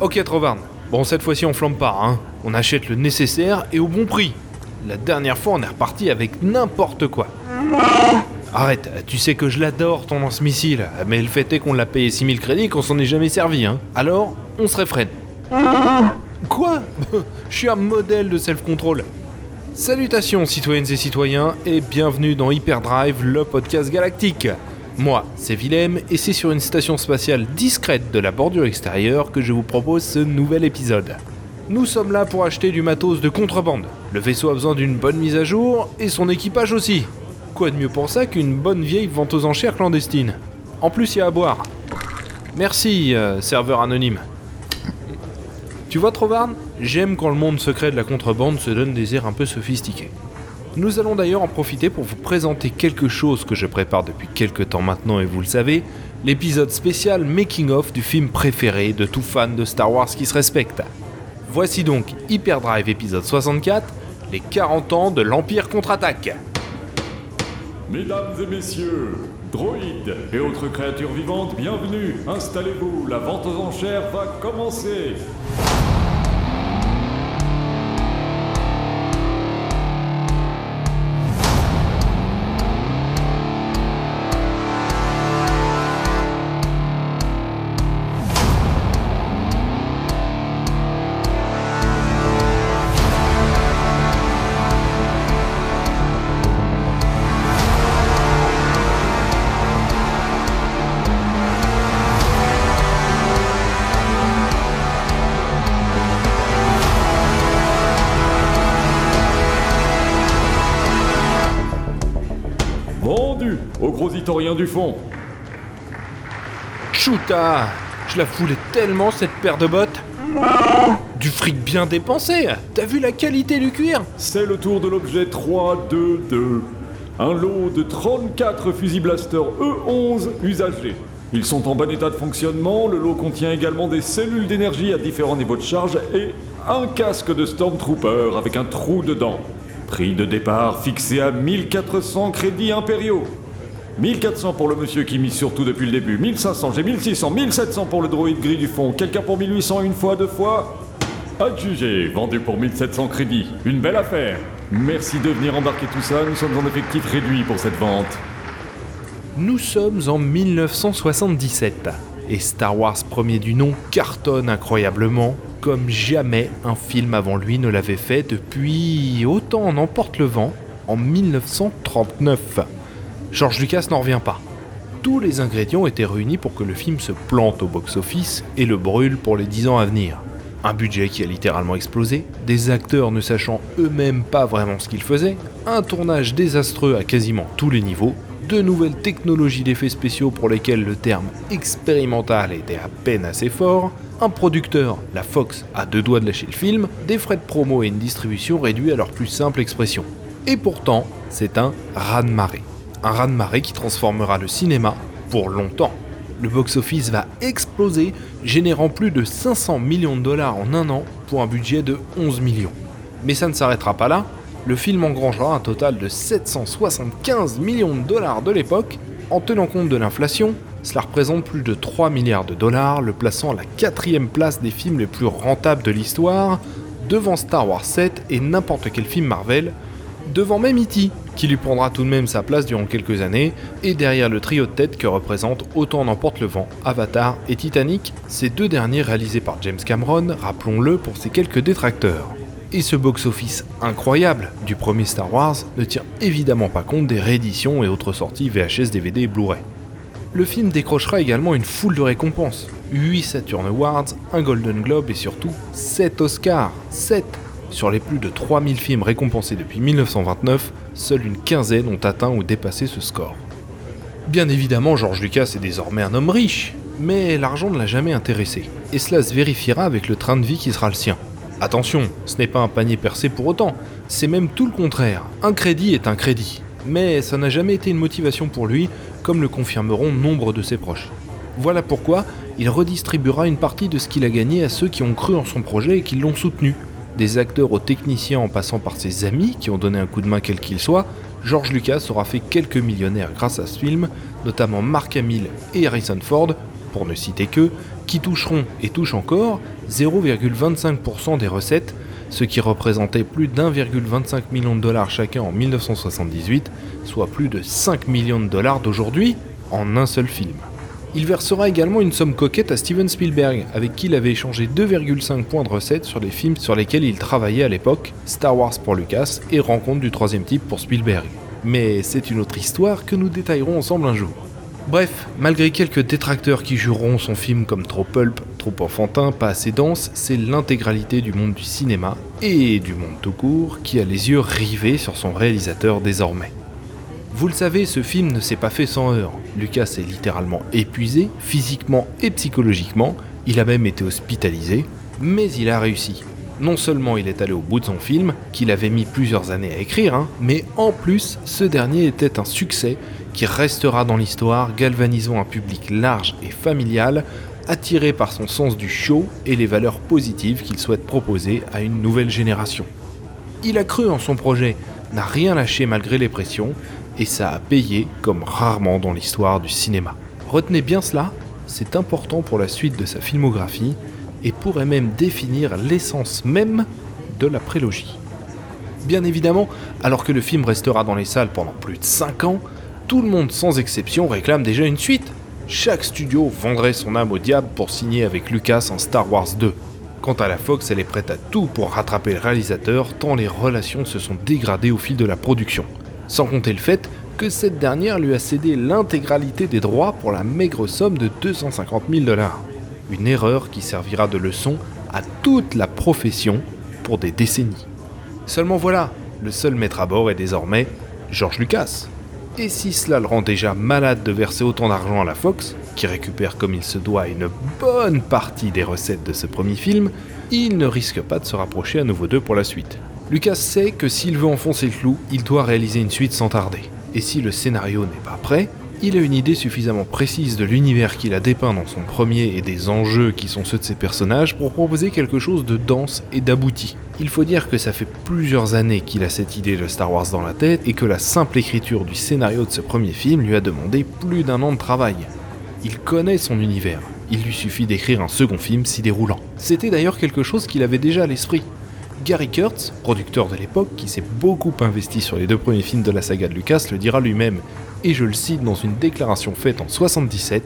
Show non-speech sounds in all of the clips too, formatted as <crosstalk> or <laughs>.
Ok Trovarne, bon cette fois-ci on flambe pas, hein. On achète le nécessaire et au bon prix. La dernière fois on est reparti avec n'importe quoi. Arrête, tu sais que je l'adore ton lance-missile, mais le fait est qu'on l'a payé 6000 crédits qu'on s'en est jamais servi, hein. Alors, on se réfrène. Quoi? <laughs> Je suis un modèle de self-control. Salutations citoyennes et citoyens et bienvenue dans Hyperdrive, le podcast galactique. Moi, c'est Willem et c'est sur une station spatiale discrète de la bordure extérieure que je vous propose ce nouvel épisode. Nous sommes là pour acheter du matos de contrebande. Le vaisseau a besoin d'une bonne mise à jour et son équipage aussi. Quoi de mieux pour ça qu'une bonne vieille vente aux enchères clandestine? En plus, il y a à boire. Merci, euh, serveur anonyme. Tu vois, Trovarne J'aime quand le monde secret de la contrebande se donne des airs un peu sophistiqués. Nous allons d'ailleurs en profiter pour vous présenter quelque chose que je prépare depuis quelques temps maintenant et vous le savez, l'épisode spécial Making of du film préféré de tout fan de Star Wars qui se respecte. Voici donc Hyperdrive épisode 64, les 40 ans de l'Empire contre-attaque. Mesdames et messieurs, droïdes et autres créatures vivantes, bienvenue, installez-vous, la vente aux enchères va commencer. Itorien du fond. Chuta Je la foulais tellement cette paire de bottes Du fric bien dépensé T'as vu la qualité du cuir? C'est le tour de l'objet 322. Un lot de 34 fusils blaster E11 usagés. Ils sont en bon état de fonctionnement, le lot contient également des cellules d'énergie à différents niveaux de charge et un casque de Stormtrooper avec un trou dedans. Prix de départ fixé à 1400 crédits impériaux. 1400 pour le monsieur qui mise surtout depuis le début, 1500, j'ai 1600, 1700 pour le droïde gris du fond, quelqu'un pour 1800 une fois, deux fois Adjugé, vendu pour 1700 crédits, une belle affaire. Merci de venir embarquer tout ça, nous sommes en effectif réduit pour cette vente. Nous sommes en 1977 et Star Wars premier du nom cartonne incroyablement comme jamais un film avant lui ne l'avait fait depuis autant en emporte le vent en 1939. George Lucas n'en revient pas. Tous les ingrédients étaient réunis pour que le film se plante au box-office et le brûle pour les 10 ans à venir. Un budget qui a littéralement explosé, des acteurs ne sachant eux-mêmes pas vraiment ce qu'ils faisaient, un tournage désastreux à quasiment tous les niveaux, de nouvelles technologies d'effets spéciaux pour lesquelles le terme expérimental était à peine assez fort, un producteur, la Fox, à deux doigts de lâcher le film, des frais de promo et une distribution réduits à leur plus simple expression. Et pourtant, c'est un raz-de-marée. Un raz-de-marée qui transformera le cinéma pour longtemps. Le box-office va exploser, générant plus de 500 millions de dollars en un an pour un budget de 11 millions. Mais ça ne s'arrêtera pas là, le film engrangera un total de 775 millions de dollars de l'époque. En tenant compte de l'inflation, cela représente plus de 3 milliards de dollars, le plaçant à la quatrième place des films les plus rentables de l'histoire, devant Star Wars 7 et n'importe quel film Marvel, devant même E.T., qui lui prendra tout de même sa place durant quelques années, et derrière le trio de tête que représente Autant n'emporte le vent, Avatar et Titanic, ces deux derniers réalisés par James Cameron, rappelons-le pour ses quelques détracteurs. Et ce box-office incroyable du premier Star Wars ne tient évidemment pas compte des rééditions et autres sorties VHS, DVD et Blu-ray. Le film décrochera également une foule de récompenses. 8 Saturn Awards, un Golden Globe et surtout 7 Oscars. 7 Sur les plus de 3000 films récompensés depuis 1929, seule une quinzaine ont atteint ou dépassé ce score. Bien évidemment, George Lucas est désormais un homme riche, mais l'argent ne l'a jamais intéressé, et cela se vérifiera avec le train de vie qui sera le sien. Attention, ce n'est pas un panier percé pour autant, c'est même tout le contraire. Un crédit est un crédit. Mais ça n'a jamais été une motivation pour lui, comme le confirmeront nombre de ses proches. Voilà pourquoi il redistribuera une partie de ce qu'il a gagné à ceux qui ont cru en son projet et qui l'ont soutenu. Des acteurs aux techniciens en passant par ses amis qui ont donné un coup de main quel qu'il soit, George Lucas aura fait quelques millionnaires grâce à ce film, notamment Mark Hamill et Harrison Ford, pour ne citer que, qui toucheront et touchent encore 0,25% des recettes, ce qui représentait plus d'1,25 million de dollars chacun en 1978, soit plus de 5 millions de dollars d'aujourd'hui en un seul film. Il versera également une somme coquette à Steven Spielberg, avec qui il avait échangé 2,5 points de recettes sur les films sur lesquels il travaillait à l'époque, Star Wars pour Lucas et Rencontre du troisième type pour Spielberg. Mais c'est une autre histoire que nous détaillerons ensemble un jour. Bref, malgré quelques détracteurs qui jureront son film comme trop pulp, trop enfantin, pas assez dense, c'est l'intégralité du monde du cinéma et du monde tout court qui a les yeux rivés sur son réalisateur désormais. Vous le savez, ce film ne s'est pas fait sans heurts. Lucas est littéralement épuisé, physiquement et psychologiquement, il a même été hospitalisé, mais il a réussi. Non seulement il est allé au bout de son film, qu'il avait mis plusieurs années à écrire, hein, mais en plus, ce dernier était un succès qui restera dans l'histoire, galvanisant un public large et familial, attiré par son sens du show et les valeurs positives qu'il souhaite proposer à une nouvelle génération. Il a cru en son projet, n'a rien lâché malgré les pressions, et ça a payé comme rarement dans l'histoire du cinéma. Retenez bien cela, c'est important pour la suite de sa filmographie et pourrait même définir l'essence même de la prélogie. Bien évidemment, alors que le film restera dans les salles pendant plus de 5 ans, tout le monde sans exception réclame déjà une suite. Chaque studio vendrait son âme au diable pour signer avec Lucas en Star Wars 2. Quant à la Fox, elle est prête à tout pour rattraper le réalisateur tant les relations se sont dégradées au fil de la production. Sans compter le fait que cette dernière lui a cédé l'intégralité des droits pour la maigre somme de 250 000 dollars. Une erreur qui servira de leçon à toute la profession pour des décennies. Seulement voilà, le seul maître à bord est désormais George Lucas. Et si cela le rend déjà malade de verser autant d'argent à la Fox, qui récupère comme il se doit une bonne partie des recettes de ce premier film, il ne risque pas de se rapprocher à nouveau d'eux pour la suite. Lucas sait que s'il veut enfoncer le clou, il doit réaliser une suite sans tarder. Et si le scénario n'est pas prêt, il a une idée suffisamment précise de l'univers qu'il a dépeint dans son premier et des enjeux qui sont ceux de ses personnages pour proposer quelque chose de dense et d'abouti. Il faut dire que ça fait plusieurs années qu'il a cette idée de Star Wars dans la tête et que la simple écriture du scénario de ce premier film lui a demandé plus d'un an de travail. Il connaît son univers, il lui suffit d'écrire un second film s'y déroulant. C'était d'ailleurs quelque chose qu'il avait déjà à l'esprit. Gary Kurtz, producteur de l'époque, qui s'est beaucoup investi sur les deux premiers films de la saga de Lucas, le dira lui-même, et je le cite dans une déclaration faite en 77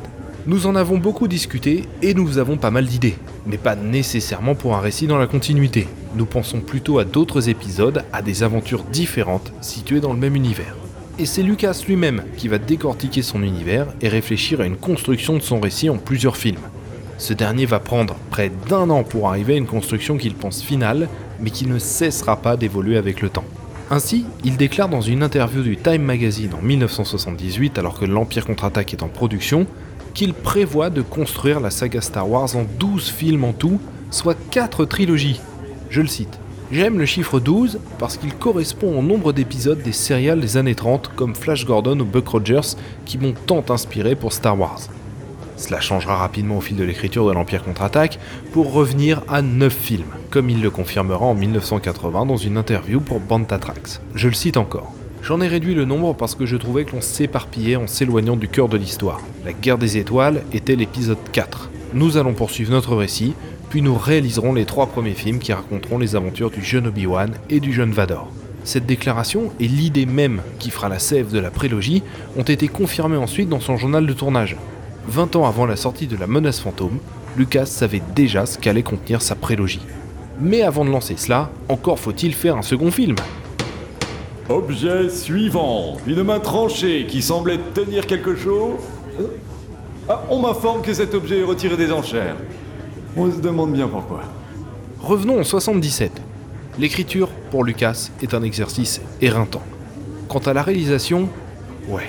Nous en avons beaucoup discuté et nous avons pas mal d'idées, mais pas nécessairement pour un récit dans la continuité. Nous pensons plutôt à d'autres épisodes, à des aventures différentes situées dans le même univers. Et c'est Lucas lui-même qui va décortiquer son univers et réfléchir à une construction de son récit en plusieurs films. Ce dernier va prendre près d'un an pour arriver à une construction qu'il pense finale, mais qui ne cessera pas d'évoluer avec le temps. Ainsi, il déclare dans une interview du Time Magazine en 1978, alors que l'Empire contre-attaque est en production, qu'il prévoit de construire la saga Star Wars en 12 films en tout, soit 4 trilogies. Je le cite. J'aime le chiffre 12 parce qu'il correspond au nombre d'épisodes des séries des années 30 comme Flash Gordon ou Buck Rogers qui m'ont tant inspiré pour Star Wars. Cela changera rapidement au fil de l'écriture de l'Empire contre-attaque pour revenir à 9 films, comme il le confirmera en 1980 dans une interview pour Bantatrax. Je le cite encore. J'en ai réduit le nombre parce que je trouvais que l'on s'éparpillait en s'éloignant du cœur de l'histoire. La guerre des étoiles était l'épisode 4. Nous allons poursuivre notre récit, puis nous réaliserons les trois premiers films qui raconteront les aventures du jeune Obi-Wan et du jeune Vador. Cette déclaration et l'idée même qui fera la sève de la prélogie ont été confirmées ensuite dans son journal de tournage. 20 ans avant la sortie de La menace fantôme, Lucas savait déjà ce qu'allait contenir sa prélogie. Mais avant de lancer cela, encore faut-il faire un second film. Objet suivant. Une main tranchée qui semblait tenir quelque chose. Ah, on m'informe que cet objet est retiré des enchères. On se demande bien pourquoi. Revenons en 77. L'écriture, pour Lucas, est un exercice éreintant. Quant à la réalisation, ouais,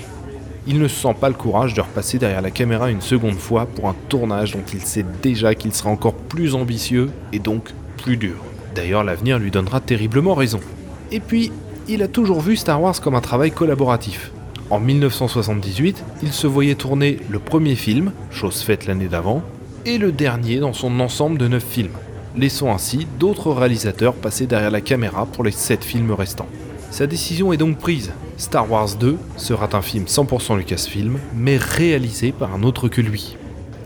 il ne sent pas le courage de repasser derrière la caméra une seconde fois pour un tournage dont il sait déjà qu'il sera encore plus ambitieux et donc plus dur. D'ailleurs, l'avenir lui donnera terriblement raison. Et puis, il a toujours vu Star Wars comme un travail collaboratif. En 1978, il se voyait tourner le premier film, chose faite l'année d'avant, et le dernier dans son ensemble de 9 films, laissant ainsi d'autres réalisateurs passer derrière la caméra pour les 7 films restants. Sa décision est donc prise. Star Wars 2 sera un film 100% Lucasfilm, mais réalisé par un autre que lui.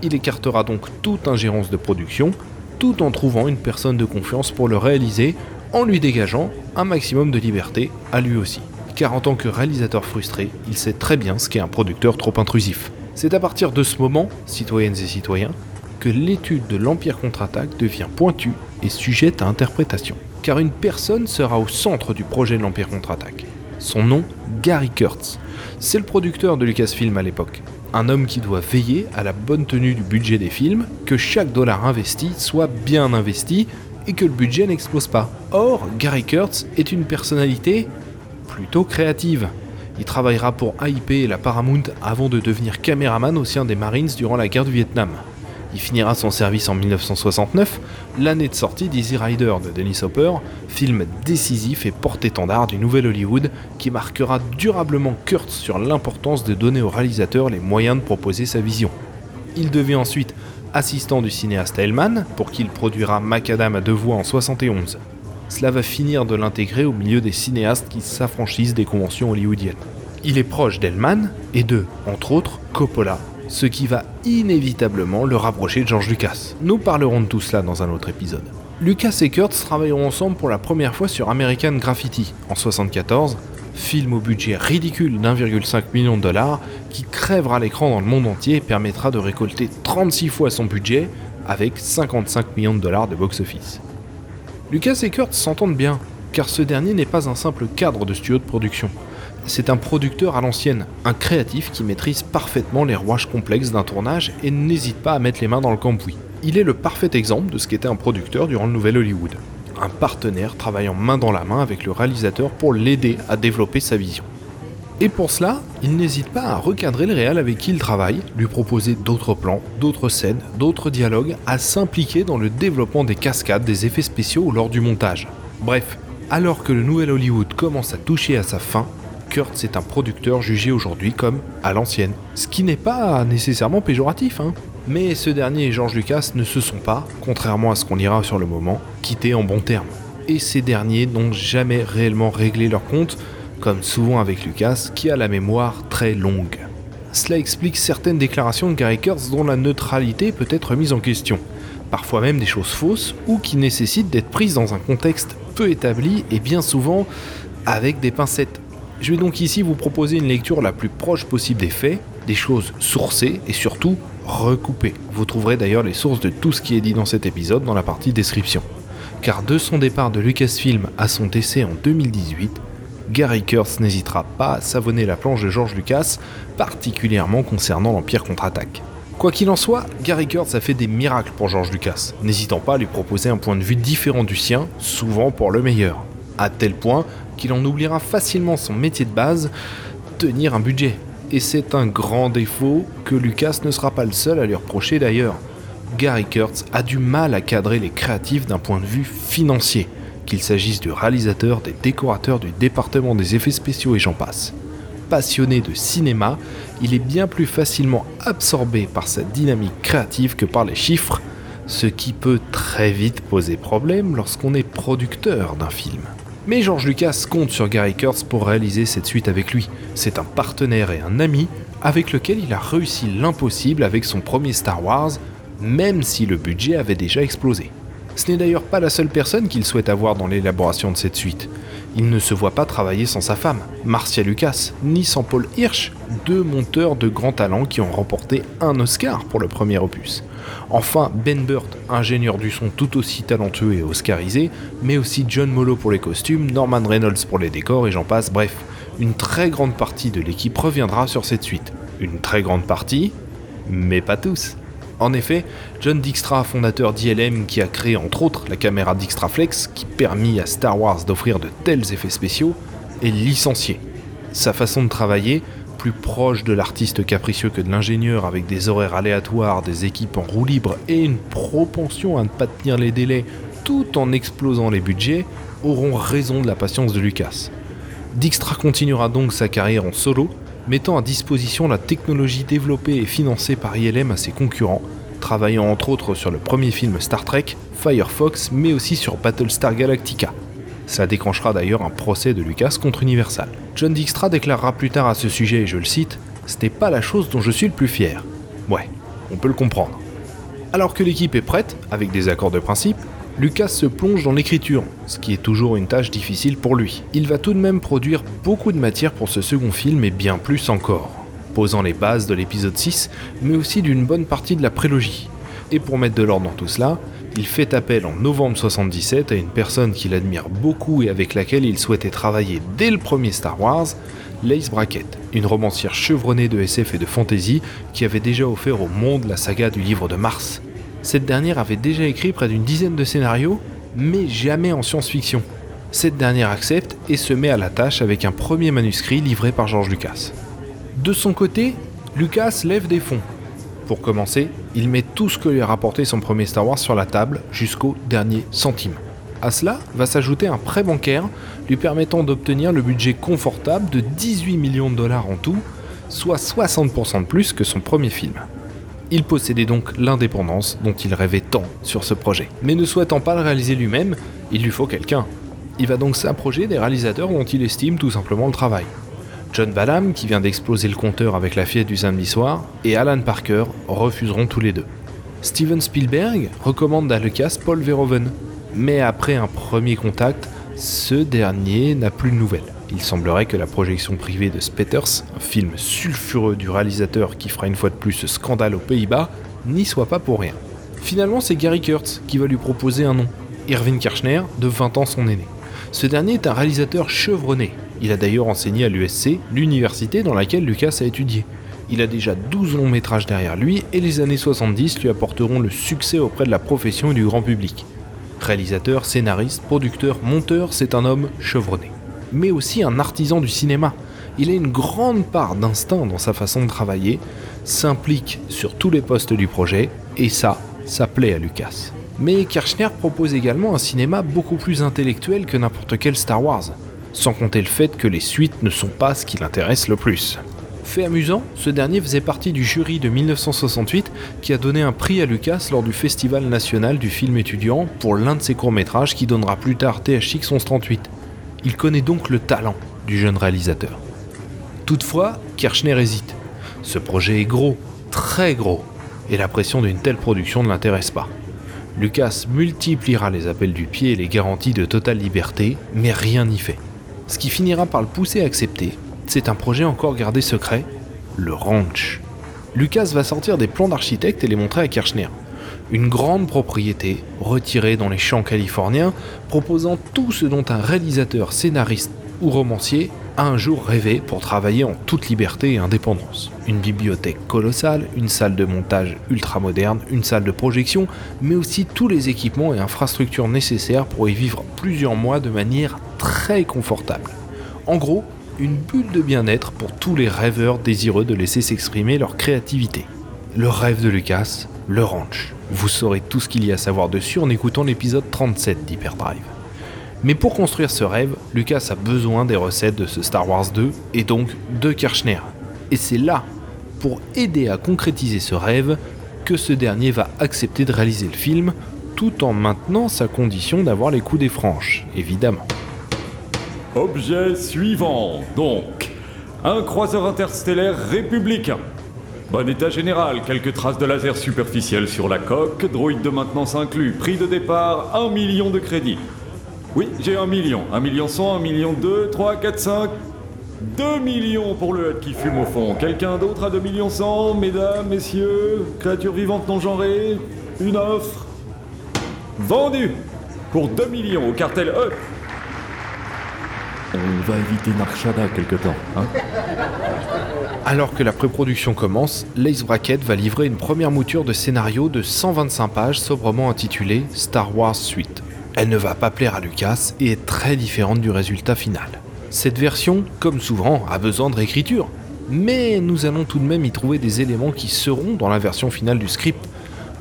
Il écartera donc toute ingérence de production, tout en trouvant une personne de confiance pour le réaliser, en lui dégageant un maximum de liberté à lui aussi. Car en tant que réalisateur frustré, il sait très bien ce qu'est un producteur trop intrusif. C'est à partir de ce moment, citoyennes et citoyens, que l'étude de l'Empire contre-attaque devient pointue et sujette à interprétation. Car une personne sera au centre du projet de l'Empire contre-attaque. Son nom, Gary Kurtz. C'est le producteur de Lucasfilm à l'époque. Un homme qui doit veiller à la bonne tenue du budget des films, que chaque dollar investi soit bien investi et que le budget n'explose pas. Or, Gary Kurtz est une personnalité plutôt créative. Il travaillera pour AIP et la Paramount avant de devenir caméraman au sein des Marines durant la guerre du Vietnam. Il finira son service en 1969, l'année de sortie d'Easy Rider de Dennis Hopper, film décisif et porte-étendard du nouvel Hollywood qui marquera durablement Kurtz sur l'importance de donner au réalisateur les moyens de proposer sa vision. Il devient ensuite assistant du cinéaste Hellman, pour qui produira Macadam à deux voix en 71. Cela va finir de l'intégrer au milieu des cinéastes qui s'affranchissent des conventions hollywoodiennes. Il est proche d'Hellman et de, entre autres, Coppola, ce qui va inévitablement le rapprocher de George Lucas. Nous parlerons de tout cela dans un autre épisode. Lucas et Kurtz travailleront ensemble pour la première fois sur American Graffiti en 1974, film au budget ridicule d'1,5 million de dollars qui crèvera l'écran dans le monde entier et permettra de récolter 36 fois son budget avec 55 millions de dollars de box-office. Lucas et Kurtz s'entendent bien, car ce dernier n'est pas un simple cadre de studio de production c'est un producteur à l'ancienne, un créatif qui maîtrise parfaitement les rouages complexes d'un tournage et n'hésite pas à mettre les mains dans le cambouis. Il est le parfait exemple de ce qu'était un producteur durant le Nouvel Hollywood. Un partenaire travaillant main dans la main avec le réalisateur pour l'aider à développer sa vision. Et pour cela, il n'hésite pas à recadrer le réal avec qui il travaille, lui proposer d'autres plans, d'autres scènes, d'autres dialogues, à s'impliquer dans le développement des cascades, des effets spéciaux lors du montage. Bref, alors que le nouvel Hollywood commence à toucher à sa fin, Kurtz est un producteur jugé aujourd'hui comme à l'ancienne. Ce qui n'est pas nécessairement péjoratif, hein. Mais ce dernier et George Lucas ne se sont pas, contrairement à ce qu'on ira sur le moment, quittés en bons termes. Et ces derniers n'ont jamais réellement réglé leur compte, comme souvent avec Lucas, qui a la mémoire très longue. Cela explique certaines déclarations de Gary Kurtz dont la neutralité peut être mise en question, parfois même des choses fausses ou qui nécessitent d'être prises dans un contexte peu établi et bien souvent avec des pincettes je vais donc ici vous proposer une lecture la plus proche possible des faits, des choses sourcées et surtout recoupées. Vous trouverez d'ailleurs les sources de tout ce qui est dit dans cet épisode dans la partie description. Car de son départ de Lucasfilm à son décès en 2018, Gary Kurtz n'hésitera pas à savonner la planche de George Lucas, particulièrement concernant l'Empire contre-attaque. Quoi qu'il en soit, Gary Kurtz a fait des miracles pour George Lucas, n'hésitant pas à lui proposer un point de vue différent du sien, souvent pour le meilleur. À tel point qu'il en oubliera facilement son métier de base, tenir un budget. Et c'est un grand défaut que Lucas ne sera pas le seul à lui reprocher d'ailleurs. Gary Kurtz a du mal à cadrer les créatifs d'un point de vue financier, qu'il s'agisse du réalisateur, des décorateurs, du département des effets spéciaux et j'en passe. Passionné de cinéma, il est bien plus facilement absorbé par sa dynamique créative que par les chiffres, ce qui peut très vite poser problème lorsqu'on est producteur d'un film. Mais George Lucas compte sur Gary Kurtz pour réaliser cette suite avec lui. C'est un partenaire et un ami avec lequel il a réussi l'impossible avec son premier Star Wars, même si le budget avait déjà explosé. Ce n'est d'ailleurs pas la seule personne qu'il souhaite avoir dans l'élaboration de cette suite. Il ne se voit pas travailler sans sa femme, Marcia Lucas, ni sans Paul Hirsch, deux monteurs de grand talent qui ont remporté un Oscar pour le premier opus. Enfin, Ben Burt, ingénieur du son tout aussi talentueux et oscarisé, mais aussi John Molo pour les costumes, Norman Reynolds pour les décors et j'en passe, bref, une très grande partie de l'équipe reviendra sur cette suite. Une très grande partie, mais pas tous. En effet, John Dijkstra, fondateur d'ILM qui a créé entre autres la caméra Dijkstraflex qui permit à Star Wars d'offrir de tels effets spéciaux, est licencié. Sa façon de travailler, plus proche de l'artiste capricieux que de l'ingénieur avec des horaires aléatoires, des équipes en roue libre et une propension à ne pas tenir les délais tout en explosant les budgets, auront raison de la patience de Lucas. Dijkstra continuera donc sa carrière en solo, mettant à disposition la technologie développée et financée par ILM à ses concurrents, travaillant entre autres sur le premier film Star Trek, Firefox, mais aussi sur Battlestar Galactica. Ça déclenchera d'ailleurs un procès de Lucas contre Universal. John Dijkstra déclarera plus tard à ce sujet, et je le cite, Ce n'est pas la chose dont je suis le plus fier. Ouais, on peut le comprendre. Alors que l'équipe est prête, avec des accords de principe, Lucas se plonge dans l'écriture, ce qui est toujours une tâche difficile pour lui. Il va tout de même produire beaucoup de matière pour ce second film et bien plus encore, posant les bases de l'épisode 6, mais aussi d'une bonne partie de la prélogie. Et pour mettre de l'ordre dans tout cela, il fait appel en novembre 77 à une personne qu'il admire beaucoup et avec laquelle il souhaitait travailler dès le premier Star Wars, Lace Brackett, une romancière chevronnée de SF et de fantasy qui avait déjà offert au monde la saga du livre de Mars. Cette dernière avait déjà écrit près d'une dizaine de scénarios, mais jamais en science-fiction. Cette dernière accepte et se met à la tâche avec un premier manuscrit livré par George Lucas. De son côté, Lucas lève des fonds. Pour commencer, il met tout ce que lui a rapporté son premier Star Wars sur la table jusqu'au dernier centime. À cela va s'ajouter un prêt bancaire lui permettant d'obtenir le budget confortable de 18 millions de dollars en tout, soit 60% de plus que son premier film. Il possédait donc l'indépendance dont il rêvait tant sur ce projet. Mais ne souhaitant pas le réaliser lui-même, il lui faut quelqu'un. Il va donc s'approcher des réalisateurs dont il estime tout simplement le travail. John Badham, qui vient d'exploser le compteur avec la fièvre du samedi soir, et Alan Parker refuseront tous les deux. Steven Spielberg recommande à Lucas Paul Verhoeven, mais après un premier contact, ce dernier n'a plus de nouvelles. Il semblerait que la projection privée de Spetters, un film sulfureux du réalisateur qui fera une fois de plus scandale aux Pays-Bas, n'y soit pas pour rien. Finalement, c'est Gary Kurtz qui va lui proposer un nom, Irving Kirchner, de 20 ans son aîné. Ce dernier est un réalisateur chevronné. Il a d'ailleurs enseigné à l'USC, l'université dans laquelle Lucas a étudié. Il a déjà 12 longs métrages derrière lui et les années 70 lui apporteront le succès auprès de la profession et du grand public. Réalisateur, scénariste, producteur, monteur, c'est un homme chevronné mais aussi un artisan du cinéma. Il a une grande part d'instinct dans sa façon de travailler, s'implique sur tous les postes du projet, et ça, ça plaît à Lucas. Mais Kirchner propose également un cinéma beaucoup plus intellectuel que n'importe quel Star Wars, sans compter le fait que les suites ne sont pas ce qui l'intéresse le plus. Fait amusant, ce dernier faisait partie du jury de 1968 qui a donné un prix à Lucas lors du Festival national du film étudiant pour l'un de ses courts-métrages qui donnera plus tard THX 1138. Il connaît donc le talent du jeune réalisateur. Toutefois, Kirchner hésite. Ce projet est gros, très gros, et la pression d'une telle production ne l'intéresse pas. Lucas multipliera les appels du pied et les garanties de totale liberté, mais rien n'y fait. Ce qui finira par le pousser à accepter, c'est un projet encore gardé secret, le ranch. Lucas va sortir des plans d'architecte et les montrer à Kirchner une grande propriété retirée dans les champs californiens, proposant tout ce dont un réalisateur, scénariste ou romancier a un jour rêvé pour travailler en toute liberté et indépendance. Une bibliothèque colossale, une salle de montage ultra moderne, une salle de projection, mais aussi tous les équipements et infrastructures nécessaires pour y vivre plusieurs mois de manière très confortable. En gros, une bulle de bien-être pour tous les rêveurs désireux de laisser s'exprimer leur créativité. Le rêve de Lucas, le ranch. Vous saurez tout ce qu'il y a à savoir dessus en écoutant l'épisode 37 d'Hyperdrive. Mais pour construire ce rêve, Lucas a besoin des recettes de ce Star Wars 2 et donc de Kirchner. Et c'est là, pour aider à concrétiser ce rêve, que ce dernier va accepter de réaliser le film tout en maintenant sa condition d'avoir les coups des franches, évidemment. Objet suivant, donc. Un croiseur interstellaire républicain. Bon état général, quelques traces de laser superficielles sur la coque, droïde de maintenance inclus, prix de départ 1 million de crédits. Oui, j'ai 1 million. 1 million 100, 1 million 2, 3, 4, 5. 2 millions pour le hut qui fume au fond. Quelqu'un d'autre à 2 millions 100, mesdames, messieurs, créatures vivantes non genrées Une offre Vendu Pour 2 millions au cartel E. On va éviter Narshada quelque temps, hein alors que la pré-production commence, Lace Brackett va livrer une première mouture de scénario de 125 pages sobrement intitulée Star Wars Suite. Elle ne va pas plaire à Lucas et est très différente du résultat final. Cette version, comme souvent, a besoin de réécriture, mais nous allons tout de même y trouver des éléments qui seront dans la version finale du script.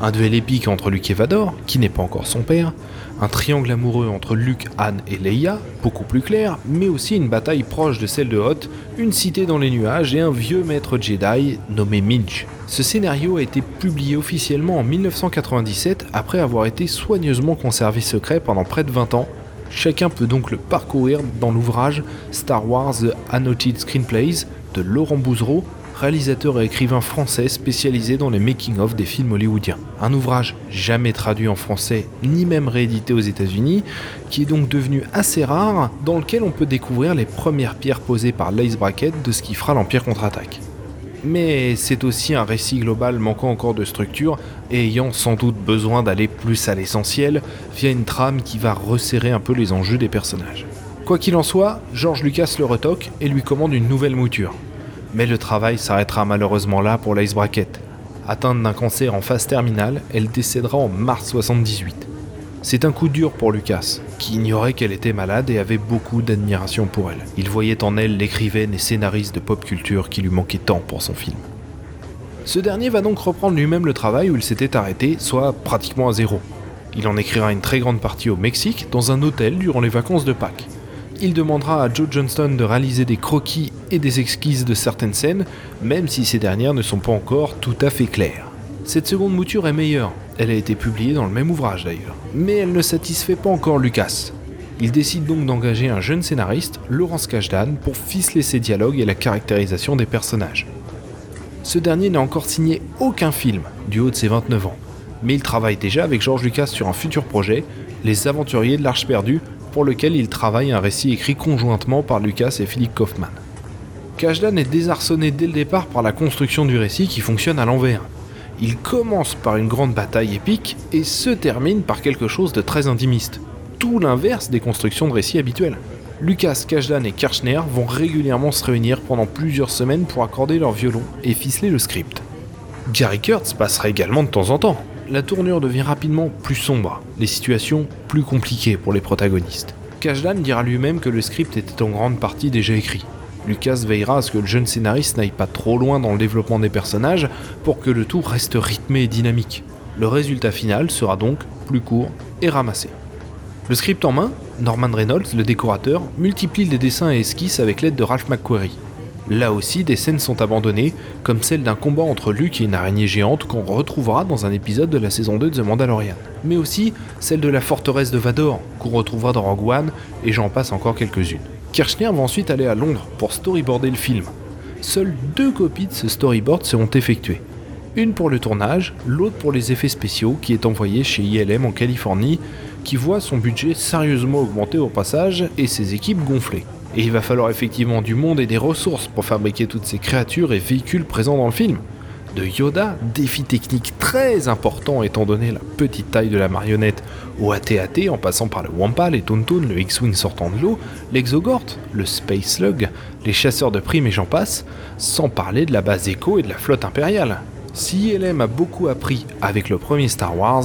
Un duel épique entre Luke et Vador, qui n'est pas encore son père, un triangle amoureux entre Luke, Anne et Leia, beaucoup plus clair, mais aussi une bataille proche de celle de Hoth, une cité dans les nuages et un vieux maître Jedi nommé Minch. Ce scénario a été publié officiellement en 1997 après avoir été soigneusement conservé secret pendant près de 20 ans. Chacun peut donc le parcourir dans l'ouvrage Star Wars The Annotated Screenplays de Laurent Bouzereau, réalisateur et écrivain français spécialisé dans les making-of des films hollywoodiens. Un ouvrage jamais traduit en français ni même réédité aux États-Unis, qui est donc devenu assez rare, dans lequel on peut découvrir les premières pierres posées par Lace Brackett de ce qui fera l'Empire contre-attaque. Mais c'est aussi un récit global manquant encore de structure et ayant sans doute besoin d'aller plus à l'essentiel via une trame qui va resserrer un peu les enjeux des personnages. Quoi qu'il en soit, George Lucas le retoque et lui commande une nouvelle mouture. Mais le travail s'arrêtera malheureusement là pour Lace Brackett. Atteinte d'un cancer en phase terminale, elle décédera en mars 78. C'est un coup dur pour Lucas, qui ignorait qu'elle était malade et avait beaucoup d'admiration pour elle. Il voyait en elle l'écrivaine et scénariste de pop culture qui lui manquait tant pour son film. Ce dernier va donc reprendre lui-même le travail où il s'était arrêté, soit pratiquement à zéro. Il en écrira une très grande partie au Mexique, dans un hôtel durant les vacances de Pâques il demandera à Joe Johnston de réaliser des croquis et des esquisses de certaines scènes, même si ces dernières ne sont pas encore tout à fait claires. Cette seconde mouture est meilleure, elle a été publiée dans le même ouvrage d'ailleurs, mais elle ne satisfait pas encore Lucas. Il décide donc d'engager un jeune scénariste, Laurence Kasdan, pour ficeler ses dialogues et la caractérisation des personnages. Ce dernier n'a encore signé aucun film du haut de ses 29 ans, mais il travaille déjà avec George Lucas sur un futur projet, Les Aventuriers de l'Arche perdue, pour lequel il travaille un récit écrit conjointement par Lucas et Philippe Kaufman. Kajdan est désarçonné dès le départ par la construction du récit qui fonctionne à l'envers. Il commence par une grande bataille épique et se termine par quelque chose de très intimiste. Tout l'inverse des constructions de récits habituelles. Lucas, Kajdan et Kirchner vont régulièrement se réunir pendant plusieurs semaines pour accorder leur violon et ficeler le script. Gary Kurtz passera également de temps en temps, la tournure devient rapidement plus sombre, les situations plus compliquées pour les protagonistes. Kajdan dira lui-même que le script était en grande partie déjà écrit. Lucas veillera à ce que le jeune scénariste n'aille pas trop loin dans le développement des personnages pour que le tout reste rythmé et dynamique. Le résultat final sera donc plus court et ramassé. Le script en main, Norman Reynolds, le décorateur, multiplie les dessins et esquisses avec l'aide de Ralph McQuarrie. Là aussi, des scènes sont abandonnées, comme celle d'un combat entre Luke et une araignée géante qu'on retrouvera dans un épisode de la saison 2 de The Mandalorian. Mais aussi celle de la forteresse de Vador, qu'on retrouvera dans Rogue One, et j'en passe encore quelques-unes. Kirchner va ensuite aller à Londres pour storyboarder le film. Seules deux copies de ce storyboard seront effectuées. Une pour le tournage, l'autre pour les effets spéciaux qui est envoyé chez ILM en Californie, qui voit son budget sérieusement augmenter au passage et ses équipes gonfler. Et il va falloir effectivement du monde et des ressources pour fabriquer toutes ces créatures et véhicules présents dans le film. De Yoda, défi technique très important étant donné la petite taille de la marionnette, au AT-AT en passant par le Wampa, les Toontoon, le X-Wing sortant de l'eau, l'Exogort, le Space Slug, les chasseurs de primes et j'en passe, sans parler de la base Echo et de la flotte impériale. Si ILM a beaucoup appris avec le premier Star Wars,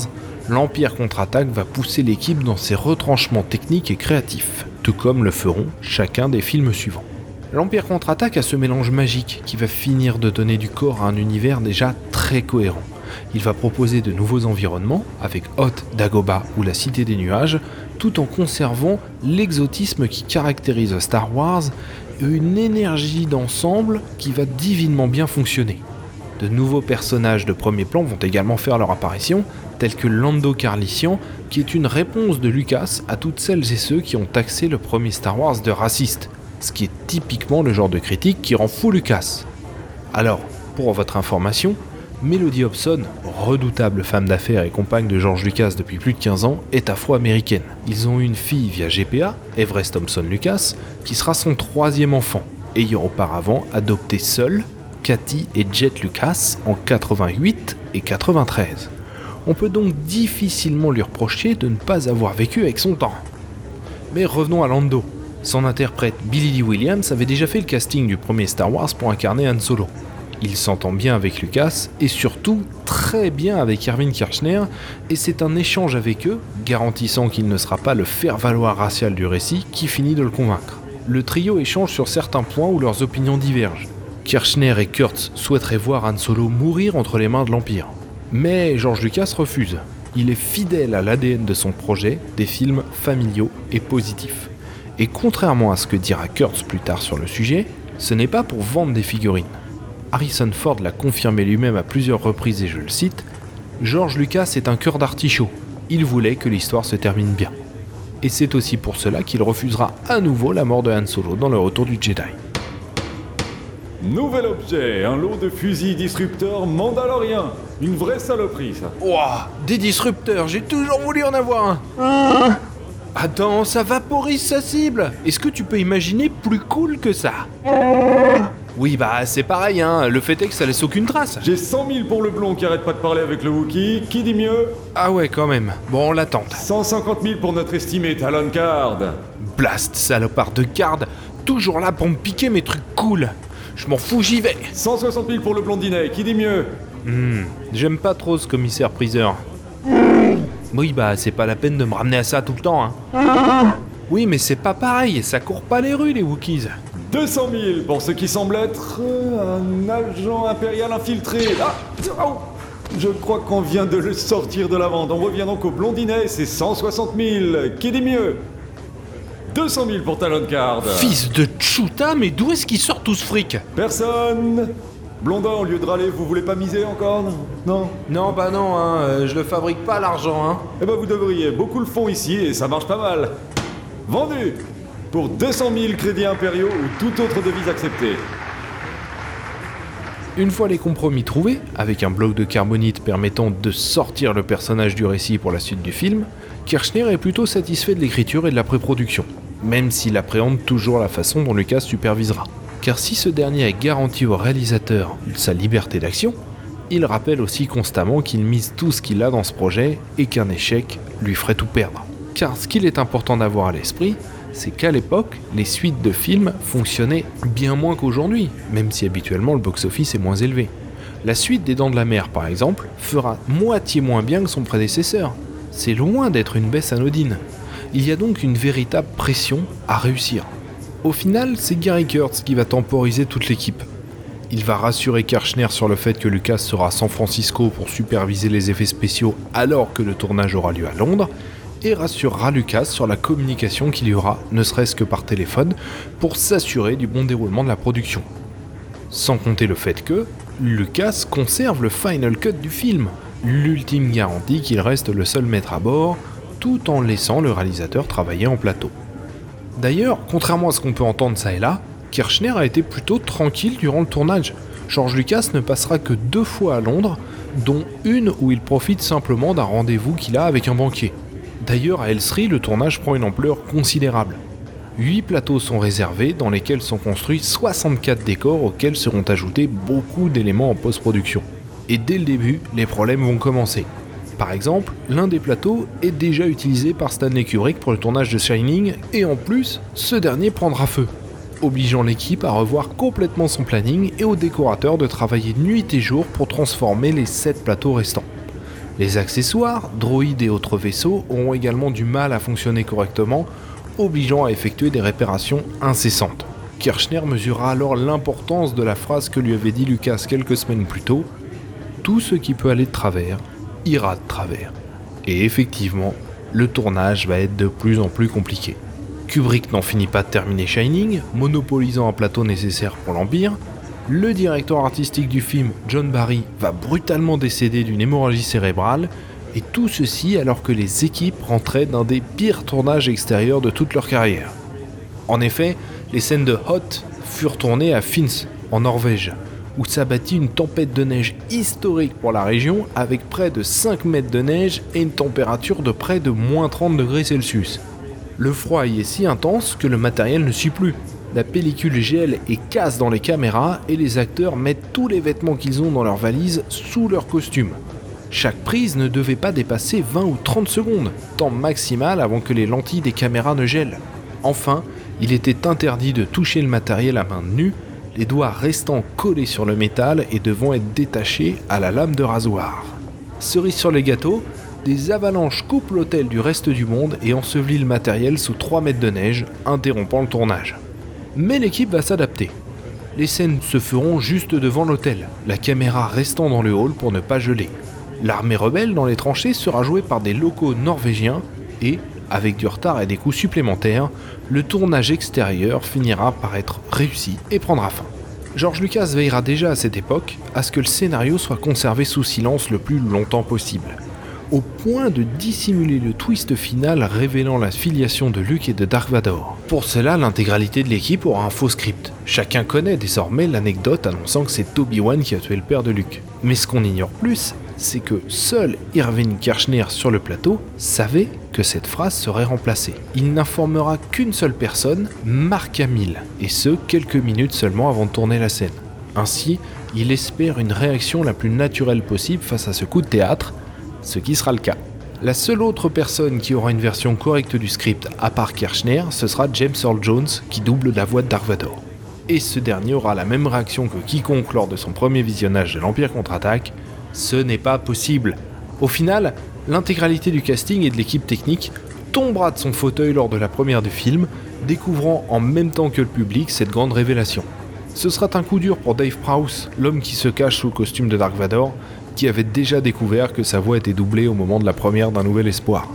l'Empire contre-attaque va pousser l'équipe dans ses retranchements techniques et créatifs tout comme le feront chacun des films suivants. L'Empire contre-attaque a ce mélange magique qui va finir de donner du corps à un univers déjà très cohérent. Il va proposer de nouveaux environnements, avec Hoth, Dagobah ou la Cité des Nuages, tout en conservant l'exotisme qui caractérise Star Wars et une énergie d'ensemble qui va divinement bien fonctionner. De nouveaux personnages de premier plan vont également faire leur apparition, tels que Lando Carlician, qui est une réponse de Lucas à toutes celles et ceux qui ont taxé le premier Star Wars de raciste, ce qui est typiquement le genre de critique qui rend fou Lucas. Alors, pour votre information, Melody Hobson, redoutable femme d'affaires et compagne de George Lucas depuis plus de 15 ans, est afro-américaine. Ils ont une fille via GPA, Everest Thompson Lucas, qui sera son troisième enfant, ayant auparavant adopté seul Cathy et Jet Lucas en 88 et 93 on peut donc difficilement lui reprocher de ne pas avoir vécu avec son temps. Mais revenons à Lando. Son interprète Billy Lee Williams avait déjà fait le casting du premier Star Wars pour incarner Han Solo. Il s'entend bien avec Lucas et surtout très bien avec Erwin Kirchner et c'est un échange avec eux, garantissant qu'il ne sera pas le faire-valoir racial du récit, qui finit de le convaincre. Le trio échange sur certains points où leurs opinions divergent. Kirchner et Kurtz souhaiteraient voir Han Solo mourir entre les mains de l'Empire. Mais George Lucas refuse. Il est fidèle à l'ADN de son projet, des films familiaux et positifs. Et contrairement à ce que dira Kurtz plus tard sur le sujet, ce n'est pas pour vendre des figurines. Harrison Ford l'a confirmé lui-même à plusieurs reprises et je le cite, George Lucas est un cœur d'artichaut. Il voulait que l'histoire se termine bien. Et c'est aussi pour cela qu'il refusera à nouveau la mort de Han Solo dans le retour du Jedi. Nouvel objet, un lot de fusils disrupteurs mandaloriens. Une vraie saloperie, ça. Ouah, des disrupteurs, j'ai toujours voulu en avoir un. Attends, ça vaporise sa cible. Est-ce que tu peux imaginer plus cool que ça? Oui, bah c'est pareil, hein. Le fait est que ça laisse aucune trace. J'ai 100 000 pour le blond qui arrête pas de parler avec le Wookie. Qui dit mieux? Ah ouais, quand même. Bon, on l'attend. 150 000 pour notre estimé Talon Card. Blast, salopard de garde. Toujours là pour me piquer mes trucs cool. Je m'en fous, j'y vais. 160 000 pour le blondinet. Qui dit mieux Hmm, j'aime pas trop ce commissaire priseur. Oui, bah c'est pas la peine de me ramener à ça tout le temps, hein. Oui, mais c'est pas pareil, ça court pas les rues, les Wookiees. 200 000 pour ce qui semble être un agent impérial infiltré. Ah oh Je crois qu'on vient de le sortir de la vente. On revient donc au blondinet, c'est 160 000. Qui dit mieux 200 000 pour Talon Card. Fils de Chuta, mais d'où est-ce qu'il sort tout ce fric? Personne Blondin, au lieu de râler, vous voulez pas miser encore Non? Non, bah non, hein, euh, je le fabrique pas l'argent, hein. Eh ben vous devriez, beaucoup le font ici et ça marche pas mal. Vendu Pour 200 000 crédits impériaux ou toute autre devise acceptée. Une fois les compromis trouvés, avec un bloc de carbonite permettant de sortir le personnage du récit pour la suite du film, Kirchner est plutôt satisfait de l'écriture et de la pré-production, même s'il appréhende toujours la façon dont Lucas supervisera. Car si ce dernier a garanti au réalisateur sa liberté d'action, il rappelle aussi constamment qu'il mise tout ce qu'il a dans ce projet et qu'un échec lui ferait tout perdre. Car ce qu'il est important d'avoir à l'esprit, c'est qu'à l'époque, les suites de films fonctionnaient bien moins qu'aujourd'hui, même si habituellement le box-office est moins élevé. La suite des Dents de la Mer, par exemple, fera moitié moins bien que son prédécesseur. C'est loin d'être une baisse anodine. Il y a donc une véritable pression à réussir. Au final, c'est Gary Kurtz qui va temporiser toute l'équipe. Il va rassurer Kirchner sur le fait que Lucas sera à San Francisco pour superviser les effets spéciaux alors que le tournage aura lieu à Londres, et rassurera Lucas sur la communication qu'il y aura, ne serait-ce que par téléphone, pour s'assurer du bon déroulement de la production. Sans compter le fait que Lucas conserve le final cut du film, l'ultime garantie qu'il reste le seul maître à bord, tout en laissant le réalisateur travailler en plateau. D'ailleurs, contrairement à ce qu'on peut entendre ça et là, Kirchner a été plutôt tranquille durant le tournage. George Lucas ne passera que deux fois à Londres, dont une où il profite simplement d'un rendez-vous qu'il a avec un banquier. D'ailleurs, à Elstree, le tournage prend une ampleur considérable. 8 plateaux sont réservés dans lesquels sont construits 64 décors auxquels seront ajoutés beaucoup d'éléments en post-production. Et dès le début, les problèmes vont commencer. Par exemple, l'un des plateaux est déjà utilisé par Stanley Kubrick pour le tournage de Shining, et en plus, ce dernier prendra feu, obligeant l'équipe à revoir complètement son planning et aux décorateurs de travailler nuit et jour pour transformer les 7 plateaux restants. Les accessoires, droïdes et autres vaisseaux auront également du mal à fonctionner correctement, obligeant à effectuer des réparations incessantes. Kirchner mesurera alors l'importance de la phrase que lui avait dit Lucas quelques semaines plus tôt Tout ce qui peut aller de travers ira de travers. Et effectivement, le tournage va être de plus en plus compliqué. Kubrick n'en finit pas de terminer Shining, monopolisant un plateau nécessaire pour l'Empire, le directeur artistique du film, John Barry, va brutalement décéder d'une hémorragie cérébrale, et tout ceci alors que les équipes rentraient d'un des pires tournages extérieurs de toute leur carrière. En effet, les scènes de Hot furent tournées à Finns, en Norvège, où s'abattit une tempête de neige historique pour la région avec près de 5 mètres de neige et une température de près de moins 30 degrés Celsius. Le froid y est si intense que le matériel ne suit plus, la pellicule gèle et casse dans les caméras et les acteurs mettent tous les vêtements qu'ils ont dans leur valise sous leur costume. Chaque prise ne devait pas dépasser 20 ou 30 secondes, temps maximal avant que les lentilles des caméras ne gèlent. Enfin, il était interdit de toucher le matériel à main nue, les doigts restant collés sur le métal et devant être détachés à la lame de rasoir. Cerise sur les gâteaux, des avalanches coupent l'hôtel du reste du monde et ensevelissent le matériel sous 3 mètres de neige, interrompant le tournage. Mais l'équipe va s'adapter. Les scènes se feront juste devant l'hôtel, la caméra restant dans le hall pour ne pas geler. L'armée rebelle dans les tranchées sera jouée par des locaux norvégiens et, avec du retard et des coûts supplémentaires, le tournage extérieur finira par être réussi et prendra fin. George Lucas veillera déjà à cette époque à ce que le scénario soit conservé sous silence le plus longtemps possible. au point de dissimuler le twist final révélant la filiation de Luke et de Dark Vador. Pour cela, l'intégralité de l'équipe aura un faux script. Chacun connaît désormais l'anecdote annonçant que c'est Toby-Wan qui a tué le père de Luke. Mais ce qu'on ignore plus, c'est que seul Irving Kirchner sur le plateau savait que cette phrase serait remplacée. Il n'informera qu'une seule personne, Mark Hamill, et ce quelques minutes seulement avant de tourner la scène. Ainsi, il espère une réaction la plus naturelle possible face à ce coup de théâtre, ce qui sera le cas. La seule autre personne qui aura une version correcte du script, à part Kirchner, ce sera James Earl Jones qui double la voix de Dark Vador. Et ce dernier aura la même réaction que quiconque lors de son premier visionnage de l'Empire contre-attaque, ce n'est pas possible. Au final, l'intégralité du casting et de l'équipe technique tombera de son fauteuil lors de la première du film, découvrant en même temps que le public cette grande révélation. Ce sera un coup dur pour Dave Prowse, l'homme qui se cache sous le costume de Dark Vador, qui avait déjà découvert que sa voix était doublée au moment de la première d'un nouvel espoir.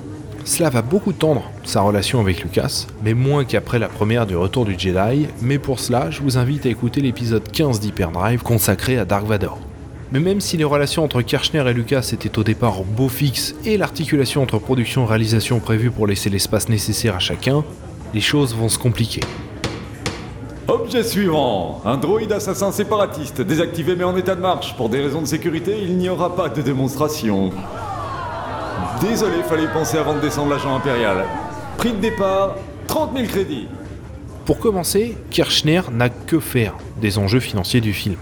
Cela va beaucoup tendre sa relation avec Lucas, mais moins qu'après la première du Retour du Jedi, mais pour cela, je vous invite à écouter l'épisode 15 d'Hyperdrive consacré à Dark Vador. Mais même si les relations entre Kirchner et Lucas étaient au départ beau fixe et l'articulation entre production et réalisation prévue pour laisser l'espace nécessaire à chacun, les choses vont se compliquer. Objet suivant, un droïde assassin séparatiste, désactivé mais en état de marche. Pour des raisons de sécurité, il n'y aura pas de démonstration. Désolé, fallait penser avant de descendre l'agent impérial. Prix de départ, 30 000 crédits. Pour commencer, Kirchner n'a que faire des enjeux financiers du film.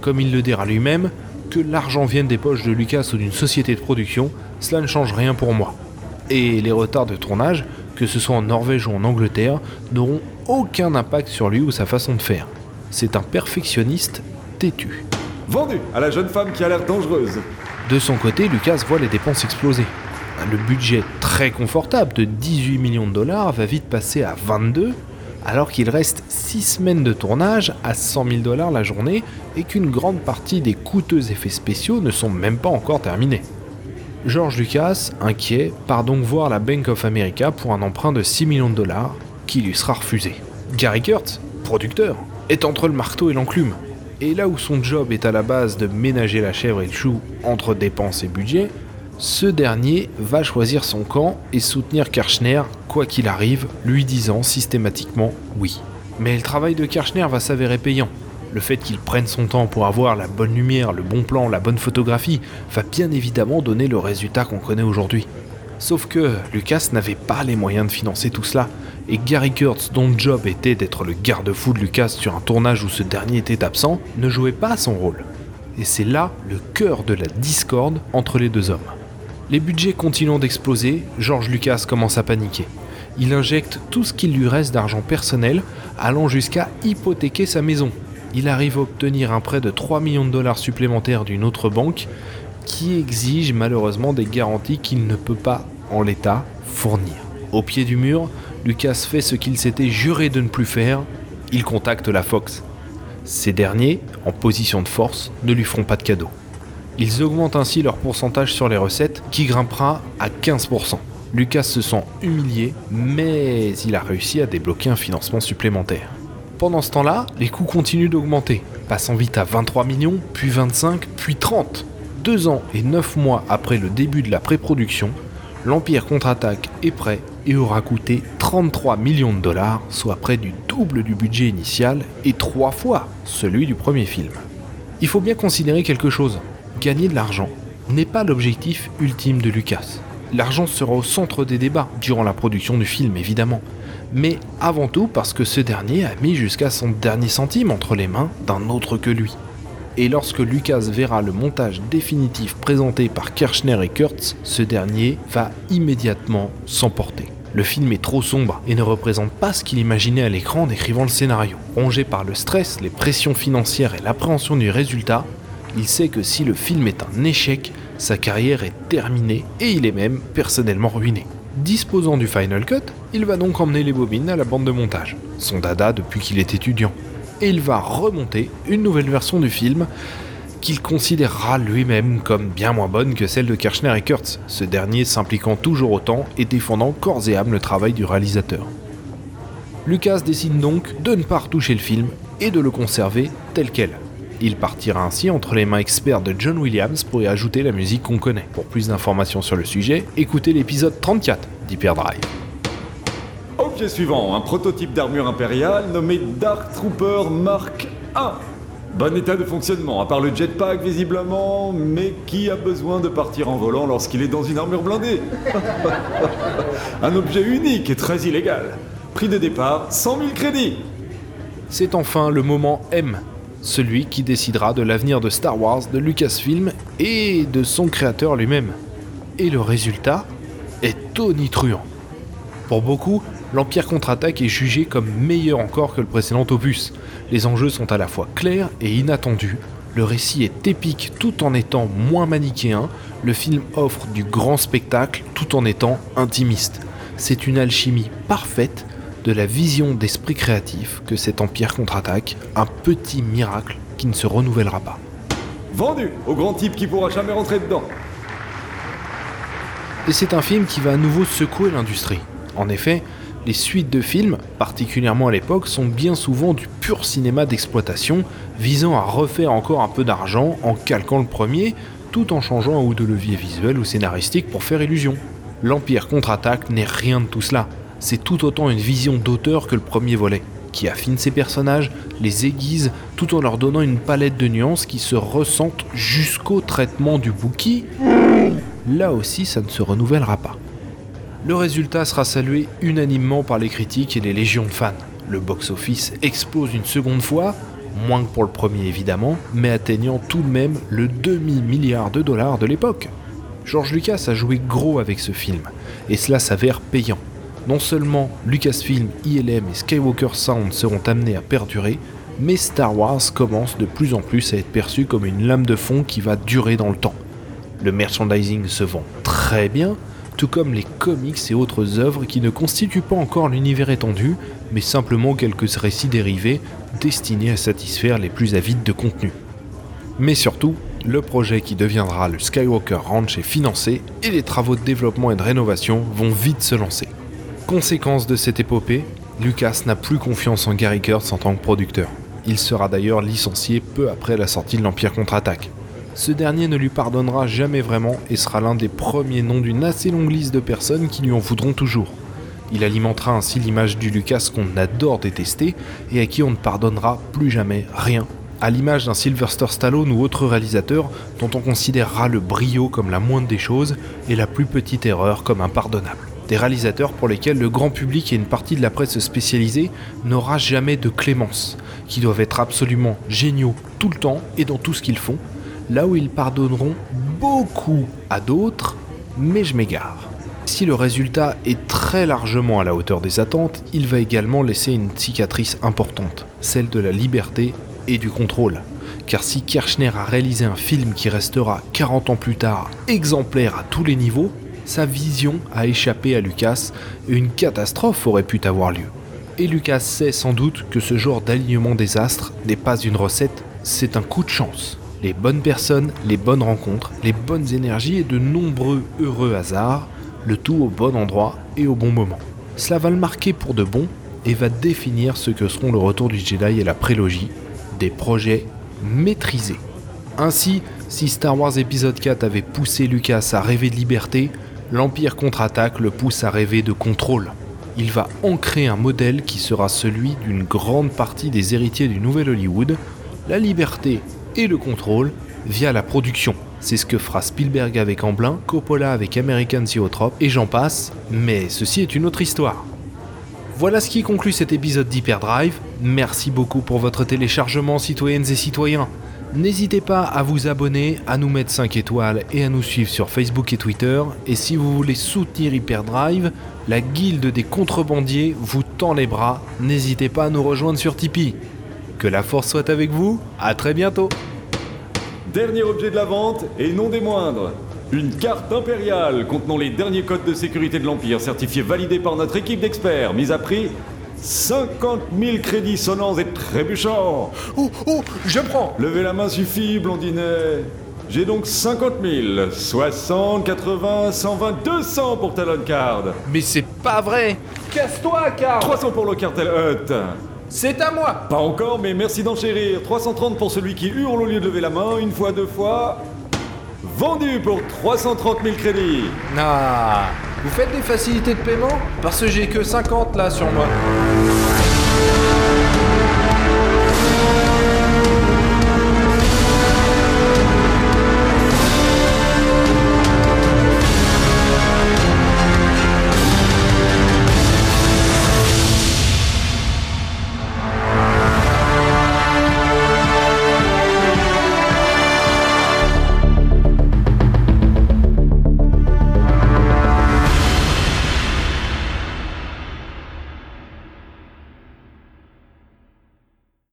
Comme il le dira lui-même, que l'argent vienne des poches de Lucas ou d'une société de production, cela ne change rien pour moi. Et les retards de tournage, que ce soit en Norvège ou en Angleterre, n'auront aucun impact sur lui ou sa façon de faire. C'est un perfectionniste têtu. Vendu à la jeune femme qui a l'air dangereuse. De son côté, Lucas voit les dépenses exploser. Le budget très confortable de 18 millions de dollars va vite passer à 22, alors qu'il reste 6 semaines de tournage à 100 000 dollars la journée et qu'une grande partie des coûteux effets spéciaux ne sont même pas encore terminés. George Lucas, inquiet, part donc voir la Bank of America pour un emprunt de 6 millions de dollars qui lui sera refusé. Gary Kurtz, producteur, est entre le marteau et l'enclume. Et là où son job est à la base de ménager la chèvre et le chou entre dépenses et budget, ce dernier va choisir son camp et soutenir Kirchner quoi qu'il arrive, lui disant systématiquement oui. Mais le travail de Kirchner va s'avérer payant. Le fait qu'il prenne son temps pour avoir la bonne lumière, le bon plan, la bonne photographie, va bien évidemment donner le résultat qu'on connaît aujourd'hui. Sauf que Lucas n'avait pas les moyens de financer tout cela, et Gary Kurtz, dont le job était d'être le garde-fou de Lucas sur un tournage où ce dernier était absent, ne jouait pas son rôle. Et c'est là le cœur de la discorde entre les deux hommes. Les budgets continuant d'exploser, George Lucas commence à paniquer. Il injecte tout ce qu'il lui reste d'argent personnel, allant jusqu'à hypothéquer sa maison, il arrive à obtenir un prêt de 3 millions de dollars supplémentaires d'une autre banque qui exige malheureusement des garanties qu'il ne peut pas, en l'état, fournir. Au pied du mur, Lucas fait ce qu'il s'était juré de ne plus faire, il contacte la Fox. Ces derniers, en position de force, ne lui feront pas de cadeau. Ils augmentent ainsi leur pourcentage sur les recettes qui grimpera à 15%. Lucas se sent humilié, mais il a réussi à débloquer un financement supplémentaire. Pendant ce temps-là, les coûts continuent d'augmenter, passant vite à 23 millions, puis 25, puis 30. Deux ans et neuf mois après le début de la pré-production, l'Empire contre-attaque est prêt et aura coûté 33 millions de dollars, soit près du double du budget initial et trois fois celui du premier film. Il faut bien considérer quelque chose. Gagner de l'argent n'est pas l'objectif ultime de Lucas. L'argent sera au centre des débats durant la production du film, évidemment, mais avant tout parce que ce dernier a mis jusqu'à son dernier centime entre les mains d'un autre que lui. Et lorsque Lucas verra le montage définitif présenté par Kirchner et Kurtz, ce dernier va immédiatement s'emporter. Le film est trop sombre et ne représente pas ce qu'il imaginait à l'écran en écrivant le scénario. Rongé par le stress, les pressions financières et l'appréhension du résultat, il sait que si le film est un échec, sa carrière est terminée et il est même personnellement ruiné. Disposant du Final Cut, il va donc emmener les bobines à la bande de montage, son dada depuis qu'il est étudiant. Et il va remonter une nouvelle version du film qu'il considérera lui-même comme bien moins bonne que celle de Kirchner et Kurtz, ce dernier s'impliquant toujours autant et défendant corps et âme le travail du réalisateur. Lucas décide donc de ne pas retoucher le film et de le conserver tel quel. Il partira ainsi entre les mains experts de John Williams pour y ajouter la musique qu'on connaît. Pour plus d'informations sur le sujet, écoutez l'épisode 34 d'Hyperdrive. Objet suivant, un prototype d'armure impériale nommé Dark Trooper Mark 1. Bon état de fonctionnement, à part le jetpack visiblement, mais qui a besoin de partir en volant lorsqu'il est dans une armure blindée? <laughs> Un objet unique et très illégal. Prix de départ, 100 000 crédits. C'est enfin le moment M, celui qui décidera de l'avenir de Star Wars, de Lucasfilm et de son créateur lui-même. Et le résultat est tonitruant. Pour beaucoup, l'Empire contre-attaque est jugé comme meilleur encore que le précédent opus. Les enjeux sont à la fois clairs et inattendus. Le récit est épique tout en étant moins manichéen. Le film offre du grand spectacle tout en étant intimiste. C'est une alchimie parfaite de la vision d'esprit créatif que cet Empire contre-attaque, un petit miracle qui ne se renouvellera pas. Vendu au grand type qui pourra jamais rentrer dedans. Et c'est un film qui va à nouveau secouer l'industrie. En effet, les suites de films, particulièrement à l'époque, sont bien souvent du pur cinéma d'exploitation, visant à refaire encore un peu d'argent en calquant le premier, tout en changeant un ou deux leviers visuels ou scénaristiques pour faire illusion. L'Empire contre-attaque n'est rien de tout cela. C'est tout autant une vision d'auteur que le premier volet, qui affine ses personnages, les aiguise, tout en leur donnant une palette de nuances qui se ressentent jusqu'au traitement du bouki. Là aussi, ça ne se renouvellera pas. Le résultat sera salué unanimement par les critiques et les légions de fans. Le box-office explose une seconde fois, moins que pour le premier évidemment, mais atteignant tout de même le demi-milliard de dollars de l'époque. George Lucas a joué gros avec ce film, et cela s'avère payant. Non seulement Lucasfilm, ILM et Skywalker Sound seront amenés à perdurer, mais Star Wars commence de plus en plus à être perçu comme une lame de fond qui va durer dans le temps. Le merchandising se vend très bien, tout comme les comics et autres œuvres qui ne constituent pas encore l'univers étendu, mais simplement quelques récits dérivés destinés à satisfaire les plus avides de contenu. Mais surtout, le projet qui deviendra le Skywalker Ranch est financé et les travaux de développement et de rénovation vont vite se lancer. Conséquence de cette épopée, Lucas n'a plus confiance en Gary Kurtz en tant que producteur. Il sera d'ailleurs licencié peu après la sortie de l'Empire contre-attaque. Ce dernier ne lui pardonnera jamais vraiment et sera l'un des premiers noms d'une assez longue liste de personnes qui lui en voudront toujours. Il alimentera ainsi l'image du Lucas qu'on adore détester et à qui on ne pardonnera plus jamais rien, à l'image d'un Sylvester Stallone ou autre réalisateur dont on considérera le brio comme la moindre des choses et la plus petite erreur comme impardonnable. Des réalisateurs pour lesquels le grand public et une partie de la presse spécialisée n'aura jamais de clémence, qui doivent être absolument géniaux tout le temps et dans tout ce qu'ils font, là où ils pardonneront beaucoup à d'autres, mais je m'égare. Si le résultat est très largement à la hauteur des attentes, il va également laisser une cicatrice importante, celle de la liberté et du contrôle. Car si Kirchner a réalisé un film qui restera 40 ans plus tard exemplaire à tous les niveaux, sa vision a échappé à Lucas et une catastrophe aurait pu avoir lieu. Et Lucas sait sans doute que ce genre d'alignement des astres n'est pas une recette, c'est un coup de chance. Les bonnes personnes, les bonnes rencontres, les bonnes énergies et de nombreux heureux hasards, le tout au bon endroit et au bon moment. Cela va le marquer pour de bon et va définir ce que seront le retour du Jedi et la prélogie, des projets maîtrisés. Ainsi, si Star Wars épisode 4 avait poussé Lucas à rêver de liberté, l'Empire contre-attaque le pousse à rêver de contrôle. Il va ancrer un modèle qui sera celui d'une grande partie des héritiers du Nouvel Hollywood, la liberté et le contrôle via la production. C'est ce que fera Spielberg avec Amblin, Coppola avec American Zoetrope et j'en passe, mais ceci est une autre histoire. Voilà ce qui conclut cet épisode d'Hyperdrive. Merci beaucoup pour votre téléchargement, citoyennes et citoyens. N'hésitez pas à vous abonner, à nous mettre 5 étoiles et à nous suivre sur Facebook et Twitter. Et si vous voulez soutenir Hyperdrive, la guilde des contrebandiers vous tend les bras. N'hésitez pas à nous rejoindre sur Tipeee. Que la force soit avec vous, à très bientôt Dernier objet de la vente, et non des moindres. Une carte impériale contenant les derniers codes de sécurité de l'Empire, certifiée validée par notre équipe d'experts, mise à prix 50 000 crédits sonnants et trébuchants. Oh, oh, je prends. Levez la main suffit, blondinet. J'ai donc 50 000, 60, 80, 120, 200 pour Talon Card. Mais c'est pas vrai. Casse-toi, Card. 300 pour le cartel Hut. C'est à moi Pas encore, mais merci d'enchérir. 330 pour celui qui hurle au lieu de lever la main, une fois, deux fois. Vendu pour 330 000 crédits. Ah vous faites des facilités de paiement Parce que j'ai que 50 là sur moi.